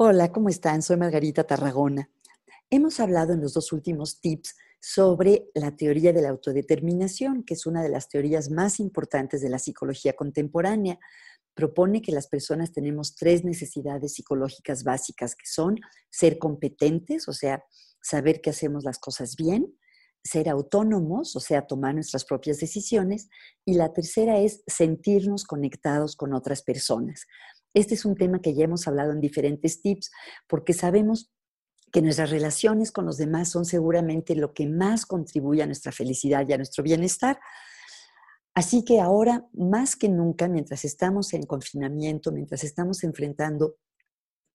Hola, ¿cómo están? Soy Margarita Tarragona. Hemos hablado en los dos últimos tips sobre la teoría de la autodeterminación, que es una de las teorías más importantes de la psicología contemporánea. Propone que las personas tenemos tres necesidades psicológicas básicas, que son ser competentes, o sea, saber que hacemos las cosas bien, ser autónomos, o sea, tomar nuestras propias decisiones, y la tercera es sentirnos conectados con otras personas. Este es un tema que ya hemos hablado en diferentes tips porque sabemos que nuestras relaciones con los demás son seguramente lo que más contribuye a nuestra felicidad y a nuestro bienestar. Así que ahora, más que nunca, mientras estamos en confinamiento, mientras estamos enfrentando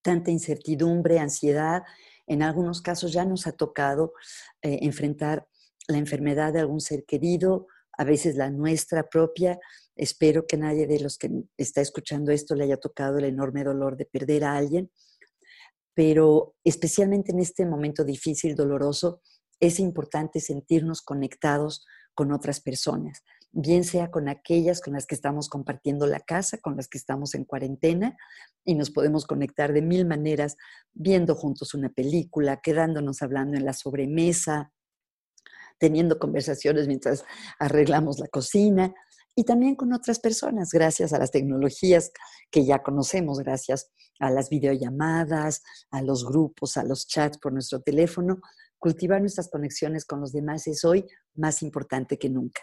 tanta incertidumbre, ansiedad, en algunos casos ya nos ha tocado eh, enfrentar la enfermedad de algún ser querido, a veces la nuestra propia. Espero que nadie de los que está escuchando esto le haya tocado el enorme dolor de perder a alguien, pero especialmente en este momento difícil, doloroso, es importante sentirnos conectados con otras personas, bien sea con aquellas con las que estamos compartiendo la casa, con las que estamos en cuarentena, y nos podemos conectar de mil maneras, viendo juntos una película, quedándonos hablando en la sobremesa, teniendo conversaciones mientras arreglamos la cocina y también con otras personas, gracias a las tecnologías que ya conocemos, gracias a las videollamadas, a los grupos, a los chats por nuestro teléfono. Cultivar nuestras conexiones con los demás es hoy más importante que nunca.